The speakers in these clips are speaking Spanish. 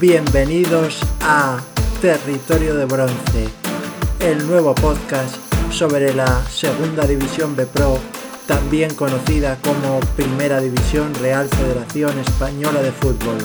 Bienvenidos a Territorio de Bronce, el nuevo podcast sobre la Segunda División B Pro, también conocida como Primera División Real Federación Española de Fútbol.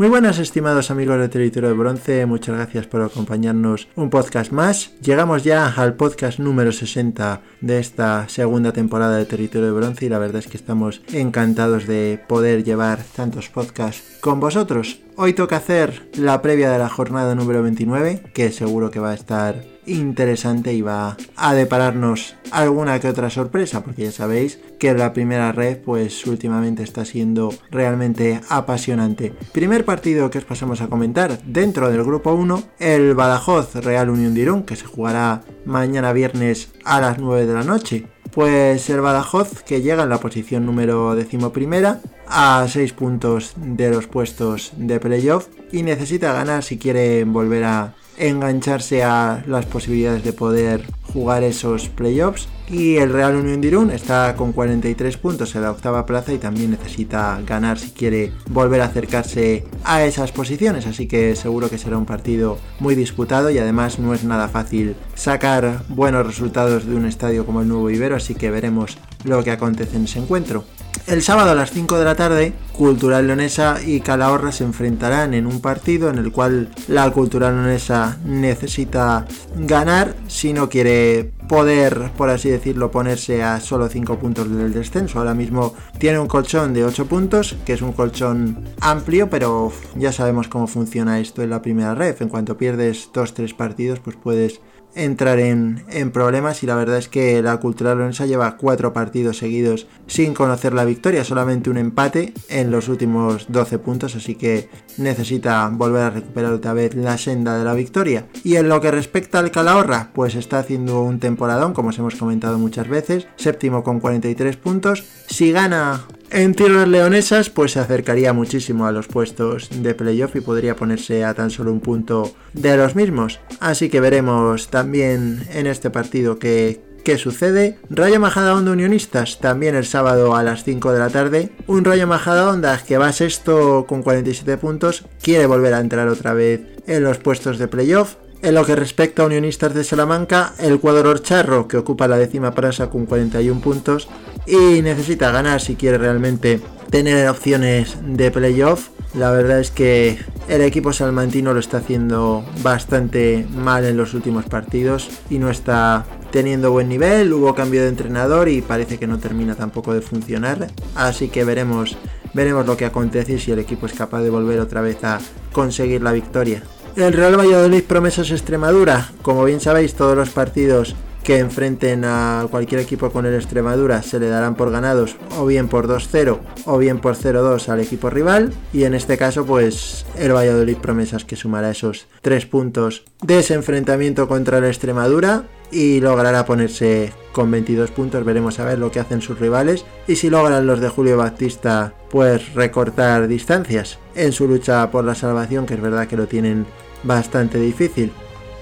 Muy buenas estimados amigos de Territorio de Bronce, muchas gracias por acompañarnos un podcast más. Llegamos ya al podcast número 60 de esta segunda temporada de Territorio de Bronce y la verdad es que estamos encantados de poder llevar tantos podcasts con vosotros. Hoy toca hacer la previa de la jornada número 29, que seguro que va a estar interesante y va a depararnos alguna que otra sorpresa, porque ya sabéis que la primera red pues últimamente está siendo realmente apasionante. Primer partido que os pasamos a comentar dentro del grupo 1, el Badajoz Real Unión de Irún, que se jugará mañana viernes a las 9 de la noche. Pues el Badajoz que llega en la posición número decimoprimera a 6 puntos de los puestos de playoff y necesita ganar si quiere volver a engancharse a las posibilidades de poder jugar esos playoffs. Y el Real Unión de está con 43 puntos en la octava plaza y también necesita ganar si quiere volver a acercarse a esas posiciones. Así que seguro que será un partido muy disputado y además no es nada fácil sacar buenos resultados de un estadio como el Nuevo Ibero. Así que veremos lo que acontece en ese encuentro. El sábado a las 5 de la tarde, Cultural Leonesa y Calahorra se enfrentarán en un partido en el cual la Cultural Leonesa necesita ganar si no quiere poder, por así decirlo, ponerse a solo 5 puntos del descenso. Ahora mismo tiene un colchón de 8 puntos, que es un colchón amplio, pero ya sabemos cómo funciona esto en la primera red. En cuanto pierdes 2-3 partidos, pues puedes entrar en, problemas y la verdad es que la Cultural Leonesa lleva cuatro partidos seguidos sin conocer la victoria, solamente un empate en los últimos 12 puntos, así que necesita volver a recuperar otra vez la senda de la victoria. Y en lo que respecta al Calahorra, pues está haciendo un temporadón, como os hemos comentado muchas veces, séptimo con 43 puntos. Si gana en tierras leonesas, pues se acercaría muchísimo a los puestos de playoff y podría ponerse a tan solo un punto de los mismos. Así que veremos también en este partido qué, qué sucede. Rayo Majadahonda Unionistas también el sábado a las 5 de la tarde. Un Rayo Majadahonda que va sexto con 47 puntos, quiere volver a entrar otra vez en los puestos de playoff. En lo que respecta a Unionistas de Salamanca, el cuadro Orcharro, que ocupa la décima prasa con 41 puntos y necesita ganar si quiere realmente tener opciones de playoff. La verdad es que el equipo salmantino lo está haciendo bastante mal en los últimos partidos y no está teniendo buen nivel. Hubo cambio de entrenador y parece que no termina tampoco de funcionar. Así que veremos, veremos lo que acontece y si el equipo es capaz de volver otra vez a conseguir la victoria. El Real Valladolid Promesas Extremadura. Como bien sabéis, todos los partidos que enfrenten a cualquier equipo con el Extremadura se le darán por ganados o bien por 2-0 o bien por 0-2 al equipo rival y en este caso pues el Valladolid Promesas que sumará esos 3 puntos de ese enfrentamiento contra el Extremadura y logrará ponerse con 22 puntos. Veremos a ver lo que hacen sus rivales y si logran los de Julio Batista pues recortar distancias en su lucha por la salvación, que es verdad que lo tienen bastante difícil.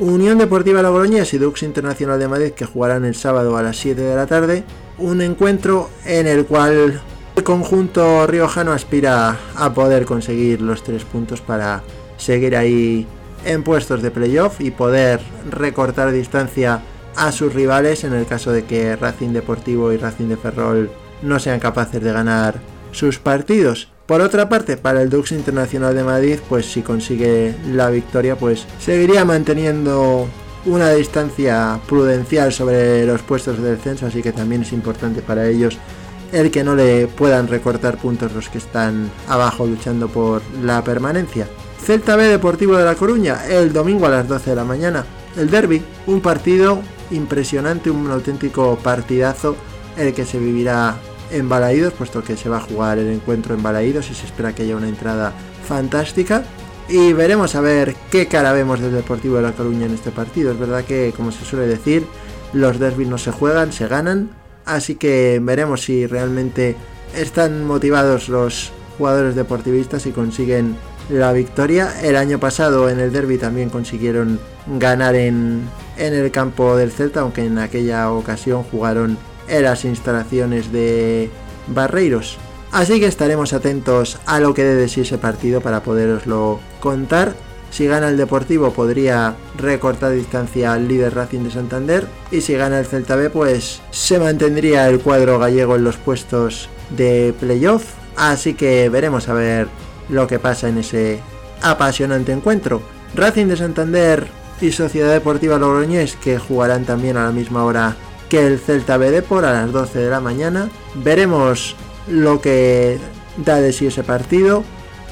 Unión Deportiva Logroñés y Dux Internacional de Madrid que jugarán el sábado a las 7 de la tarde, un encuentro en el cual el conjunto riojano aspira a poder conseguir los tres puntos para seguir ahí en puestos de playoff y poder recortar distancia a sus rivales en el caso de que Racing Deportivo y Racing de Ferrol no sean capaces de ganar sus partidos. Por otra parte, para el Dux Internacional de Madrid, pues si consigue la victoria, pues seguiría manteniendo una distancia prudencial sobre los puestos de descenso, así que también es importante para ellos el que no le puedan recortar puntos los que están abajo luchando por la permanencia. Celta B Deportivo de La Coruña, el domingo a las 12 de la mañana. El derby, un partido impresionante, un auténtico partidazo, el que se vivirá en Balaídos, puesto que se va a jugar el encuentro en Balaídos y se espera que haya una entrada fantástica. Y veremos a ver qué cara vemos del Deportivo de La Coruña en este partido. Es verdad que, como se suele decir, los derbis no se juegan, se ganan. Así que veremos si realmente están motivados los jugadores deportivistas y consiguen la victoria. El año pasado en el derby también consiguieron ganar en, en el campo del Celta, aunque en aquella ocasión jugaron en las instalaciones de Barreiros. Así que estaremos atentos a lo que dé de ese partido para poderoslo contar. Si gana el Deportivo podría recortar distancia al líder Racing de Santander y si gana el Celta B pues se mantendría el cuadro gallego en los puestos de playoff. Así que veremos a ver lo que pasa en ese apasionante encuentro. Racing de Santander y Sociedad Deportiva Logroñés que jugarán también a la misma hora que el Celta B Depor a las 12 de la mañana. Veremos lo que da de sí ese partido.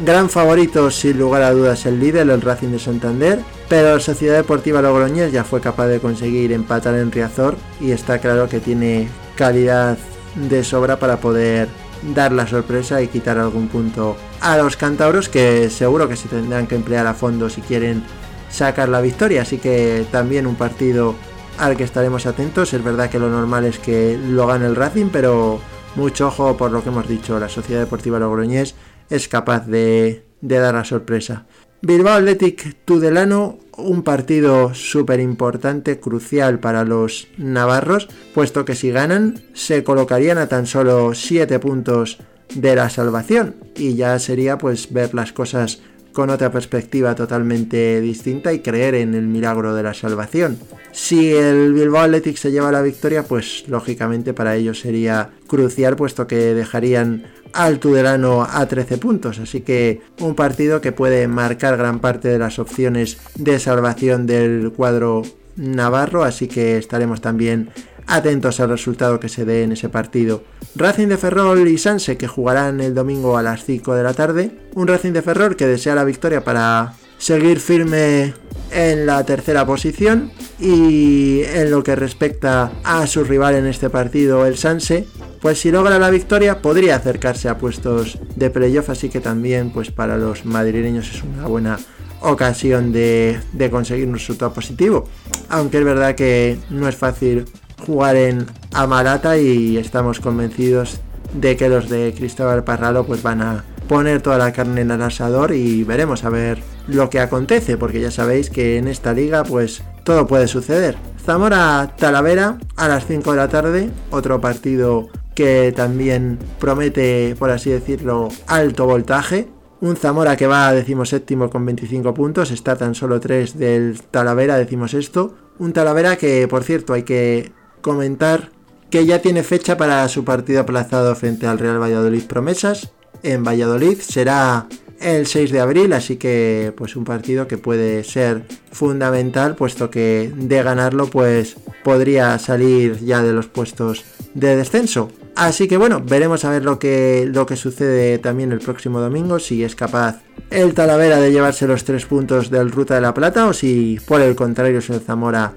Gran favorito, sin lugar a dudas, el líder, el Racing de Santander, pero la Sociedad Deportiva Logroñés ya fue capaz de conseguir empatar en Riazor y está claro que tiene calidad de sobra para poder dar la sorpresa y quitar algún punto a los cantauros que seguro que se tendrán que emplear a fondo si quieren sacar la victoria. Así que también un partido al que estaremos atentos. Es verdad que lo normal es que lo gane el Racing, pero mucho ojo por lo que hemos dicho. La Sociedad Deportiva Logroñés es capaz de, de dar la sorpresa. Bilbao Athletic Tudelano, un partido súper importante, crucial para los navarros, puesto que si ganan se colocarían a tan solo 7 puntos de la salvación y ya sería pues ver las cosas con otra perspectiva totalmente distinta y creer en el milagro de la salvación. Si el Bilbao Athletic se lleva la victoria, pues lógicamente para ellos sería crucial, puesto que dejarían al Tudelano a 13 puntos. Así que un partido que puede marcar gran parte de las opciones de salvación del cuadro navarro. Así que estaremos también atentos al resultado que se dé en ese partido. Racing de Ferrol y Sanse que jugarán el domingo a las 5 de la tarde. Un Racing de Ferrol que desea la victoria para seguir firme en la tercera posición y en lo que respecta a su rival en este partido, el Sanse, pues si logra la victoria podría acercarse a puestos de playoff, así que también pues para los madrileños es una buena ocasión de, de conseguir un resultado positivo. Aunque es verdad que no es fácil jugar en Amarata y estamos convencidos de que los de Cristóbal Parralo pues van a poner toda la carne en el asador y veremos a ver lo que acontece porque ya sabéis que en esta liga pues todo puede suceder. Zamora Talavera a las 5 de la tarde, otro partido que también promete, por así decirlo, alto voltaje. Un Zamora que va a séptimo con 25 puntos, está tan solo 3 del Talavera, decimos esto. Un Talavera que, por cierto, hay que comentar que ya tiene fecha para su partido aplazado frente al Real Valladolid Promesas. En Valladolid será el 6 de abril, así que pues un partido que puede ser fundamental, puesto que de ganarlo pues podría salir ya de los puestos de descenso. Así que bueno, veremos a ver lo que, lo que sucede también el próximo domingo, si es capaz el Talavera de llevarse los tres puntos del Ruta de la Plata o si por el contrario es el Zamora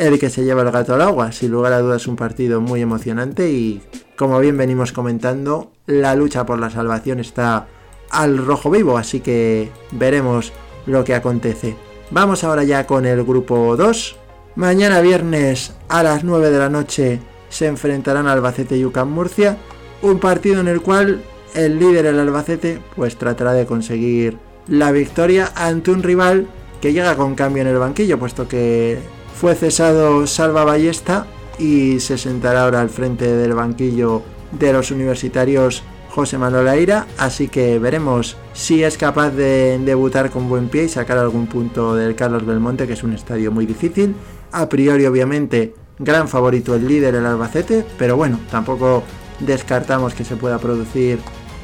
el que se lleva el gato al agua. Sin lugar a dudas un partido muy emocionante y como bien venimos comentando, la lucha por la salvación está al rojo vivo, así que veremos lo que acontece. Vamos ahora ya con el grupo 2. Mañana viernes a las 9 de la noche se enfrentarán Albacete y UCAM Murcia, un partido en el cual el líder el Albacete pues tratará de conseguir la victoria ante un rival que llega con cambio en el banquillo, puesto que fue cesado Salva Ballesta y se sentará ahora al frente del banquillo de los universitarios José Manuel Aira, así que veremos si es capaz de debutar con buen pie y sacar algún punto del Carlos Belmonte, que es un estadio muy difícil. A priori, obviamente, gran favorito el líder, el Albacete, pero bueno, tampoco descartamos que se pueda producir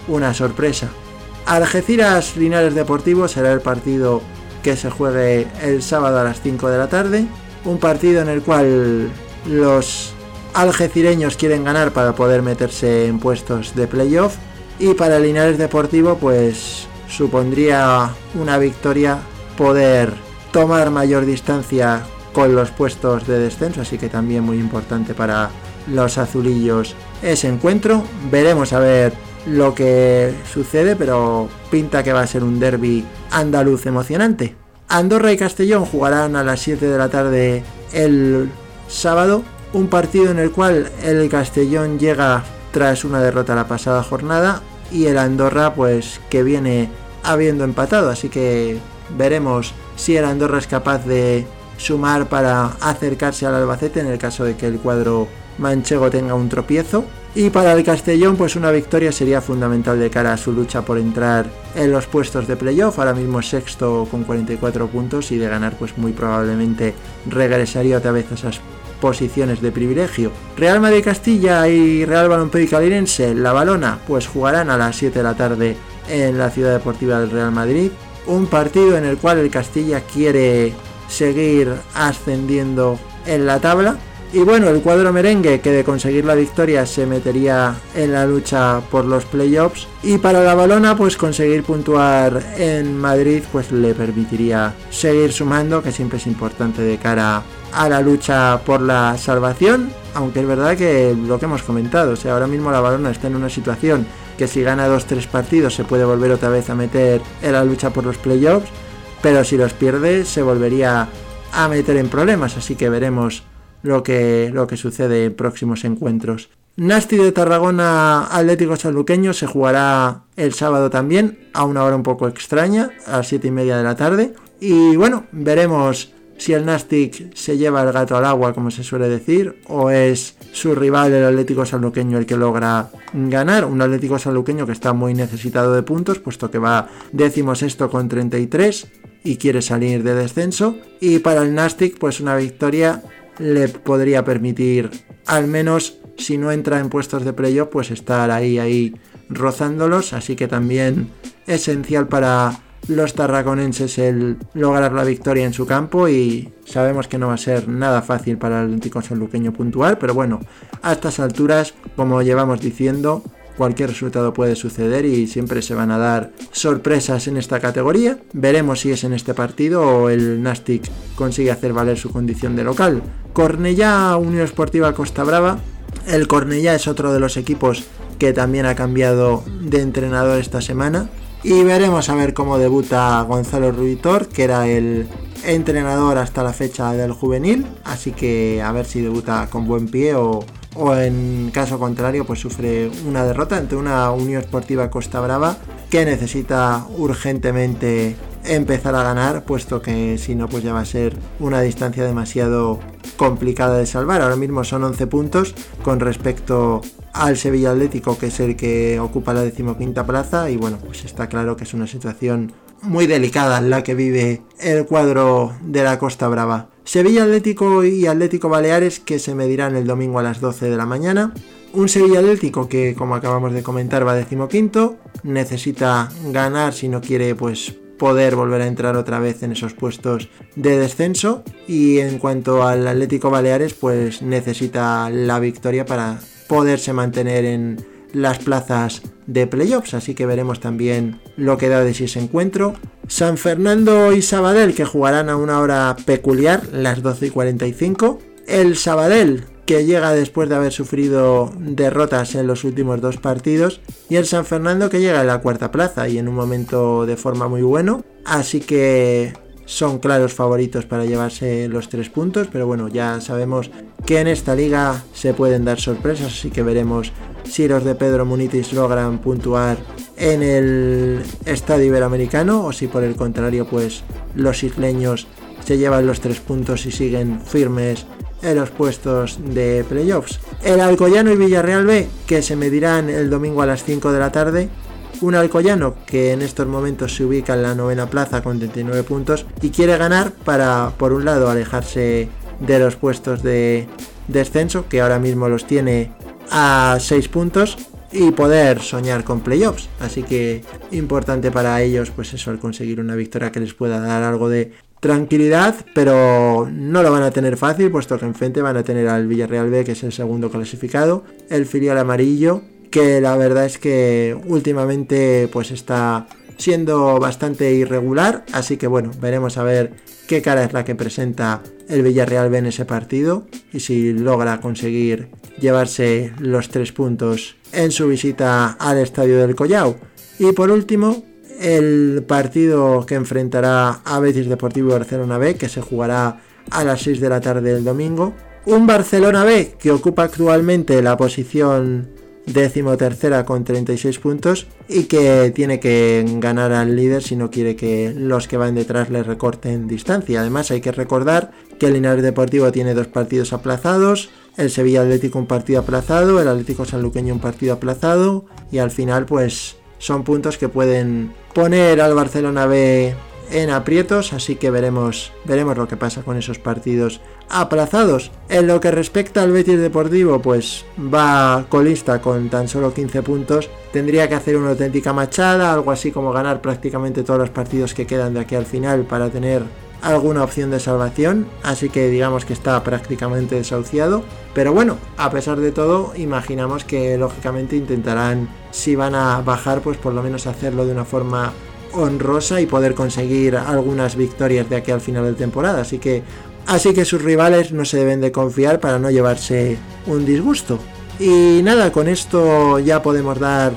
una sorpresa. Algeciras Linares Deportivo será el partido que se juegue el sábado a las 5 de la tarde un partido en el cual los algecireños quieren ganar para poder meterse en puestos de playoff y para Linares Deportivo pues supondría una victoria poder tomar mayor distancia con los puestos de descenso, así que también muy importante para los azulillos ese encuentro. Veremos a ver lo que sucede, pero pinta que va a ser un derby andaluz emocionante. Andorra y Castellón jugarán a las 7 de la tarde el sábado, un partido en el cual el Castellón llega tras una derrota la pasada jornada y el Andorra pues que viene habiendo empatado, así que veremos si el Andorra es capaz de sumar para acercarse al Albacete en el caso de que el cuadro manchego tenga un tropiezo Y para el Castellón, pues una victoria sería fundamental de cara a su lucha por entrar en los puestos de playoff. Ahora mismo sexto con 44 puntos y de ganar, pues muy probablemente regresaría otra vez a esas posiciones de privilegio. Real Madrid Castilla y Real Balompié Calirense, la balona, pues jugarán a las 7 de la tarde en la ciudad deportiva del Real Madrid. Un partido en el cual el Castilla quiere seguir ascendiendo en la tabla. Y bueno, el cuadro merengue que de conseguir la victoria se metería en la lucha por los playoffs. Y para la balona, pues conseguir puntuar en Madrid, pues le permitiría seguir sumando, que siempre es importante de cara a la lucha por la salvación. Aunque es verdad que lo que hemos comentado, o ahora mismo la balona está en una situación que si gana dos tres partidos se puede volver otra vez a meter en la lucha por los playoffs, pero si los pierde se volvería a meter en problemas, así que veremos lo que, lo que sucede en próximos encuentros. Nasti de Tarragona Atlético Sanluqueño se jugará el sábado también, a una hora un poco extraña, a las 7 y media de la tarde. Y bueno, veremos si el Nastic se lleva el gato al agua, como se suele decir, o es su rival, el Atlético Sanluqueño, el que logra ganar. Un Atlético Sanluqueño que está muy necesitado de puntos, puesto que va décimo sexto con 33 y quiere salir de descenso. Y para el Nastic, pues una victoria le podría permitir, al menos si no entra en puestos de playoff, pues estar ahí, ahí rozándolos. Así que también esencial para los tarraconenses el lograr la victoria en su campo y sabemos que no va a ser nada fácil para el Atlético Sanluqueño puntual, pero bueno, a estas alturas, como llevamos diciendo, cualquier resultado puede suceder y siempre se van a dar sorpresas en esta categoría. Veremos si es en este partido o el Nastic consigue hacer valer su condición de local. Cornellá, Unión Esportiva Costa Brava. El Cornellá es otro de los equipos que también ha cambiado de entrenador esta semana. Y veremos a ver cómo debuta Gonzalo Rubitor, que era el entrenador hasta la fecha del juvenil. Así que a ver si debuta con buen pie o, o en caso contrario pues sufre una derrota ante una Unión Esportiva Costa Brava que necesita urgentemente empezar a ganar puesto que si no pues ya va a ser una distancia demasiado complicada de salvar. Ahora mismo son 11 puntos con respecto al Sevilla Atlético, que es el que ocupa la decimoquinta plaza. Y bueno, pues está claro que es una situación muy delicada la que vive el cuadro de la Costa Brava. Sevilla Atlético y Atlético Baleares que se medirán el domingo a las 12 de la mañana. Un Sevilla Atlético que, como acabamos de comentar, va decimoquinto. Necesita ganar si no quiere, pues poder volver a entrar otra vez en esos puestos de descenso. Y en cuanto al Atlético Baleares, pues necesita la victoria para poderse mantener en las plazas de playoffs, así que veremos también lo que da de sí ese encuentro. San Fernando y Sabadell que jugarán a una hora peculiar, las 12 y 45. El Sabadell que llega después de haber sufrido derrotas en los últimos dos partidos y el San Fernando que llega en la cuarta plaza y en un momento de forma muy bueno. Así que son claros favoritos para llevarse los tres puntos, pero bueno, ya sabemos que en esta liga se pueden dar sorpresas, así que veremos si los de Pedro Munitis logran puntuar en el estadio iberoamericano o si por el contrario pues los isleños se llevan los tres puntos y siguen firmes en los puestos de playoffs. El Alcoyano y Villarreal B que se medirán el domingo a las 5 de la tarde un Alcoyano que en estos momentos se ubica en la novena plaza con 39 puntos y quiere ganar para, por un lado, alejarse de los puestos de descenso, que ahora mismo los tiene a 6 puntos, y poder soñar con playoffs. Así que importante para ellos, pues eso, el conseguir una victoria que les pueda dar algo de tranquilidad, pero no lo van a tener fácil, puesto que enfrente van a tener al Villarreal B, que es el segundo clasificado, el filial amarillo, que la verdad es que últimamente pues está siendo bastante irregular, así que bueno, veremos a ver qué cara es la que presenta el Villarreal B en ese partido y si logra conseguir llevarse los tres puntos en su visita al estadio del Collao. Y por último, el partido que enfrentará a Betis Deportivo Barcelona B, que se jugará a las 6 de la tarde del domingo. Un Barcelona B que ocupa actualmente la posición décimo tercera con 36 puntos y que tiene que ganar al líder si no quiere que los que van detrás le recorten distancia. Además hay que recordar que el Linares Deportivo tiene dos partidos aplazados, el Sevilla Atlético un partido aplazado, el Atlético Sanluqueño un partido aplazado y al final pues son puntos que pueden poner al Barcelona B en aprietos, así que veremos, veremos lo que pasa con esos partidos aplazados. En lo que respecta al Betis Deportivo, pues va colista con tan solo 15 puntos. Tendría que hacer una auténtica machada, algo así como ganar prácticamente todos los partidos que quedan de aquí al final para tener alguna opción de salvación, así que digamos que está prácticamente desahuciado. Pero bueno, a pesar de todo, imaginamos que lógicamente intentarán, si van a bajar, pues por lo menos hacerlo de una forma honrosa y poder conseguir algunas victorias de aquí al final de temporada. Así que, así que sus rivales no se deben de confiar para no llevarse un disgusto. Y nada, con esto ya podemos dar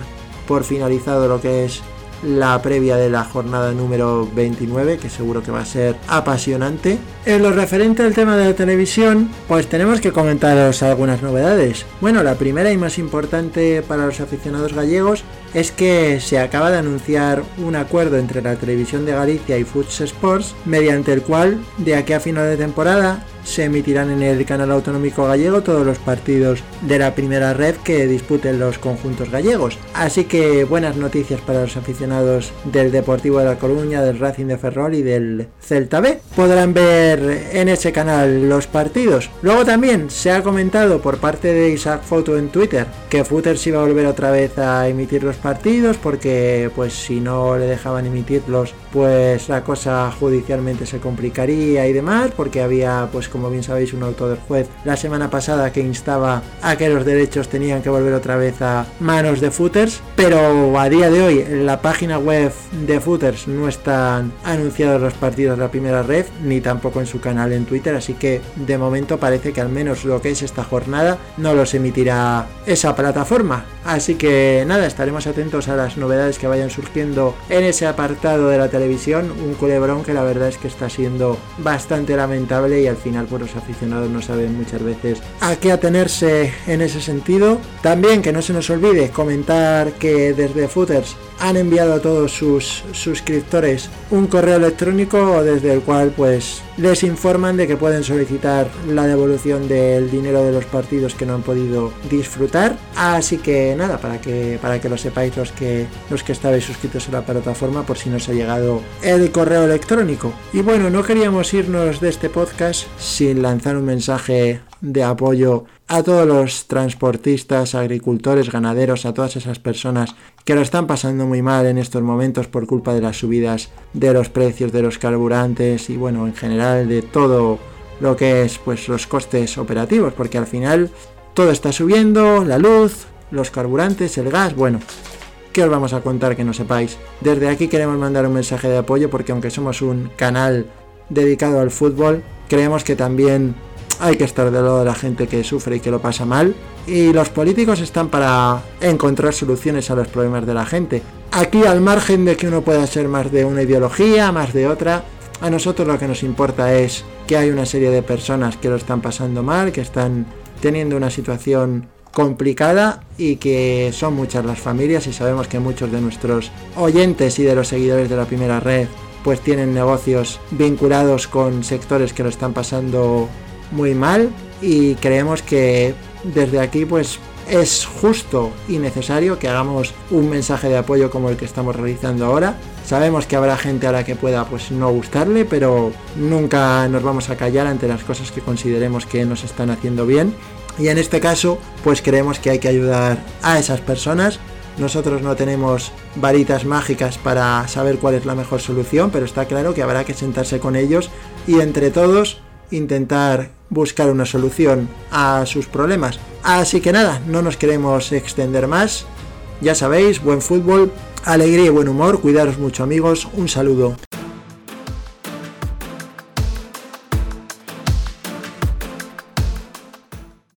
por finalizado lo que es la previa de la jornada número 29, que seguro que va a ser apasionante. En lo referente al tema de la televisión, pues tenemos que comentaros algunas novedades. Bueno, la primera y más importante para los aficionados gallegos es que se acaba de anunciar un acuerdo entre la televisión de Galicia y Foods Sports, mediante el cual, de aquí a final de temporada, se emitirán en el canal autonómico gallego todos los partidos de la primera red que disputen los conjuntos gallegos. Así que buenas noticias para los aficionados del Deportivo de La Coruña, del Racing de Ferrol y del Celta B. Podrán ver en ese canal los partidos. Luego también se ha comentado por parte de Isaac Foto en Twitter que Footers iba a volver otra vez a emitir los partidos porque pues si no le dejaban emitirlos pues la cosa judicialmente se complicaría y demás porque había pues como bien sabéis, un auto del juez la semana pasada que instaba a que los derechos tenían que volver otra vez a manos de footers, pero a día de hoy en la página web de footers no están anunciados los partidos de la primera red, ni tampoco en su canal en Twitter, así que de momento parece que al menos lo que es esta jornada no los emitirá esa plataforma. Así que nada, estaremos atentos a las novedades que vayan surgiendo en ese apartado de la televisión, un culebrón que la verdad es que está siendo bastante lamentable y al final los aficionados no saben muchas veces a qué atenerse en ese sentido. También que no se nos olvide comentar que desde Footers han enviado a todos sus suscriptores un correo electrónico desde el cual pues les informan de que pueden solicitar la devolución del dinero de los partidos que no han podido disfrutar. Así que nada, para que para que lo sepáis los que los que estabais suscritos a la plataforma por si no os ha llegado el correo electrónico. Y bueno, no queríamos irnos de este podcast sin lanzar un mensaje de apoyo a todos los transportistas, agricultores, ganaderos, a todas esas personas que lo están pasando muy mal en estos momentos por culpa de las subidas de los precios de los carburantes y bueno, en general de todo lo que es pues los costes operativos, porque al final todo está subiendo, la luz, los carburantes, el gas, bueno, ¿qué os vamos a contar que no sepáis? Desde aquí queremos mandar un mensaje de apoyo porque aunque somos un canal dedicado al fútbol, creemos que también hay que estar del lado de la gente que sufre y que lo pasa mal. Y los políticos están para encontrar soluciones a los problemas de la gente. Aquí al margen de que uno pueda ser más de una ideología, más de otra, a nosotros lo que nos importa es que hay una serie de personas que lo están pasando mal, que están teniendo una situación complicada y que son muchas las familias y sabemos que muchos de nuestros oyentes y de los seguidores de la primera red pues tienen negocios vinculados con sectores que lo están pasando muy mal y creemos que desde aquí pues es justo y necesario que hagamos un mensaje de apoyo como el que estamos realizando ahora. Sabemos que habrá gente a la que pueda pues no gustarle, pero nunca nos vamos a callar ante las cosas que consideremos que nos están haciendo bien. Y en este caso, pues creemos que hay que ayudar a esas personas. Nosotros no tenemos varitas mágicas para saber cuál es la mejor solución, pero está claro que habrá que sentarse con ellos y entre todos intentar buscar una solución a sus problemas. Así que nada, no nos queremos extender más. Ya sabéis, buen fútbol, alegría y buen humor. Cuidaros mucho amigos. Un saludo.